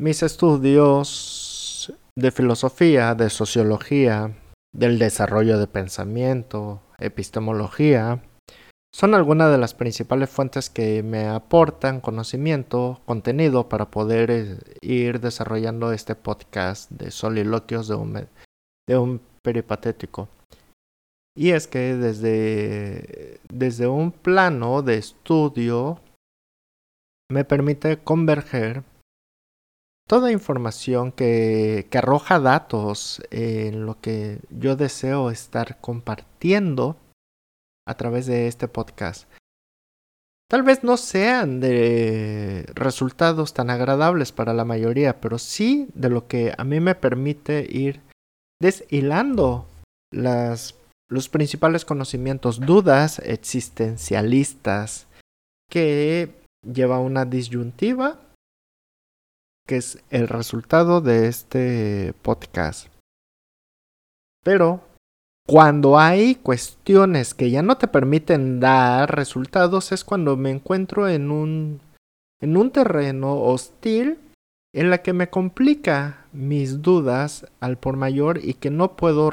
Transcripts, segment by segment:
mis estudios de filosofía, de sociología, del desarrollo de pensamiento, epistemología, son algunas de las principales fuentes que me aportan conocimiento, contenido para poder eh, ir desarrollando este podcast de soliloquios de un, de un peripatético. Y es que desde, desde un plano de estudio me permite converger toda información que, que arroja datos en lo que yo deseo estar compartiendo a través de este podcast. Tal vez no sean de resultados tan agradables para la mayoría, pero sí de lo que a mí me permite ir deshilando las, los principales conocimientos, dudas existencialistas que lleva una disyuntiva, que es el resultado de este podcast. Pero cuando hay cuestiones que ya no te permiten dar resultados es cuando me encuentro en un, en un terreno hostil en la que me complica mis dudas al por mayor y que no puedo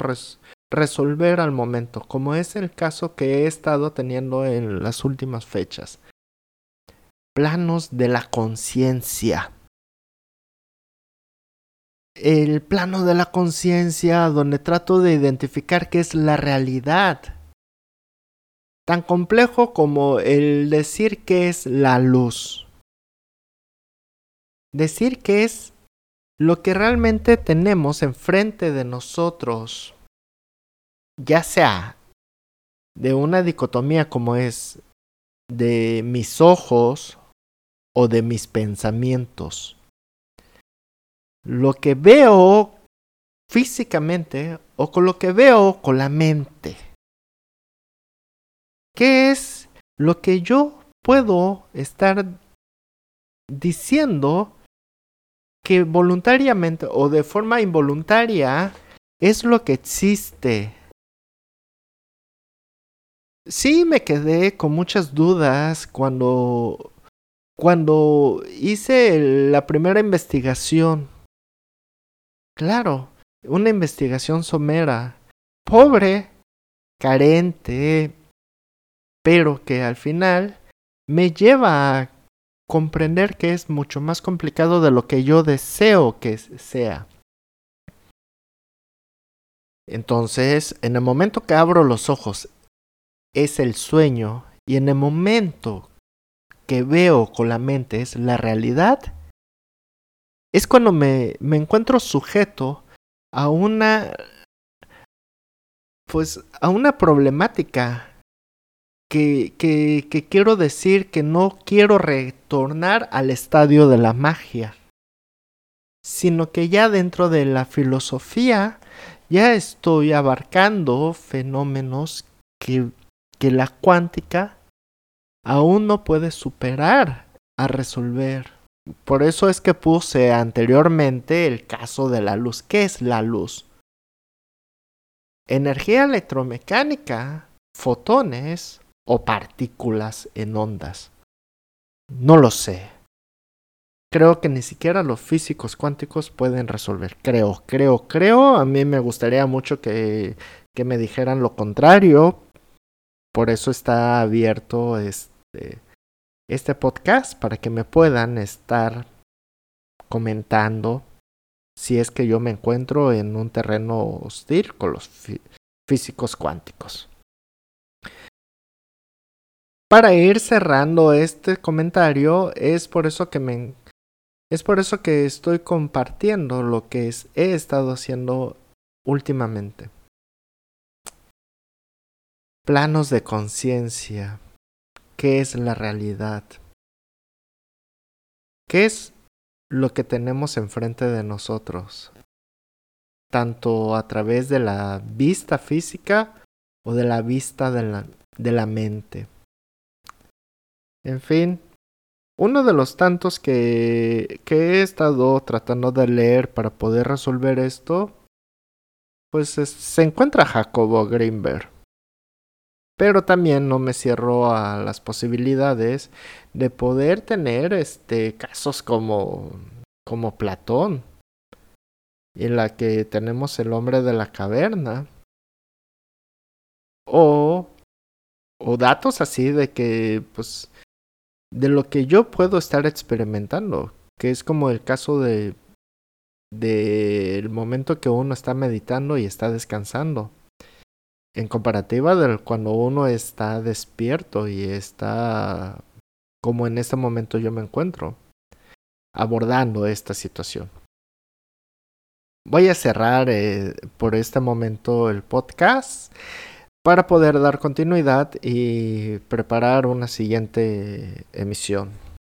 resolver al momento, como es el caso que he estado teniendo en las últimas fechas. Planos de la conciencia el plano de la conciencia donde trato de identificar qué es la realidad. Tan complejo como el decir qué es la luz. Decir qué es lo que realmente tenemos enfrente de nosotros, ya sea de una dicotomía como es de mis ojos o de mis pensamientos lo que veo físicamente o con lo que veo con la mente. ¿Qué es lo que yo puedo estar diciendo que voluntariamente o de forma involuntaria es lo que existe? Sí me quedé con muchas dudas cuando cuando hice la primera investigación Claro, una investigación somera, pobre, carente, pero que al final me lleva a comprender que es mucho más complicado de lo que yo deseo que sea. Entonces, en el momento que abro los ojos, es el sueño, y en el momento que veo con la mente es la realidad, es cuando me, me encuentro sujeto a una pues a una problemática que, que, que, quiero decir que no quiero retornar al estadio de la magia, sino que ya dentro de la filosofía ya estoy abarcando fenómenos que, que la cuántica aún no puede superar a resolver. Por eso es que puse anteriormente el caso de la luz. ¿Qué es la luz? Energía electromecánica, fotones o partículas en ondas. No lo sé. Creo que ni siquiera los físicos cuánticos pueden resolver. Creo, creo, creo. A mí me gustaría mucho que, que me dijeran lo contrario. Por eso está abierto este este podcast para que me puedan estar comentando si es que yo me encuentro en un terreno hostil con los físicos cuánticos. Para ir cerrando este comentario, es por eso que me es por eso que estoy compartiendo lo que he estado haciendo últimamente. Planos de conciencia, qué es la realidad. ¿Qué es lo que tenemos enfrente de nosotros? Tanto a través de la vista física o de la vista de la, de la mente. En fin, uno de los tantos que, que he estado tratando de leer para poder resolver esto, pues se encuentra Jacobo Greenberg pero también no me cierro a las posibilidades de poder tener este casos como como Platón, en la que tenemos el hombre de la caverna, o, o datos así de que, pues, de lo que yo puedo estar experimentando, que es como el caso de del momento que uno está meditando y está descansando en comparativa de cuando uno está despierto y está como en este momento yo me encuentro abordando esta situación. Voy a cerrar eh, por este momento el podcast para poder dar continuidad y preparar una siguiente emisión.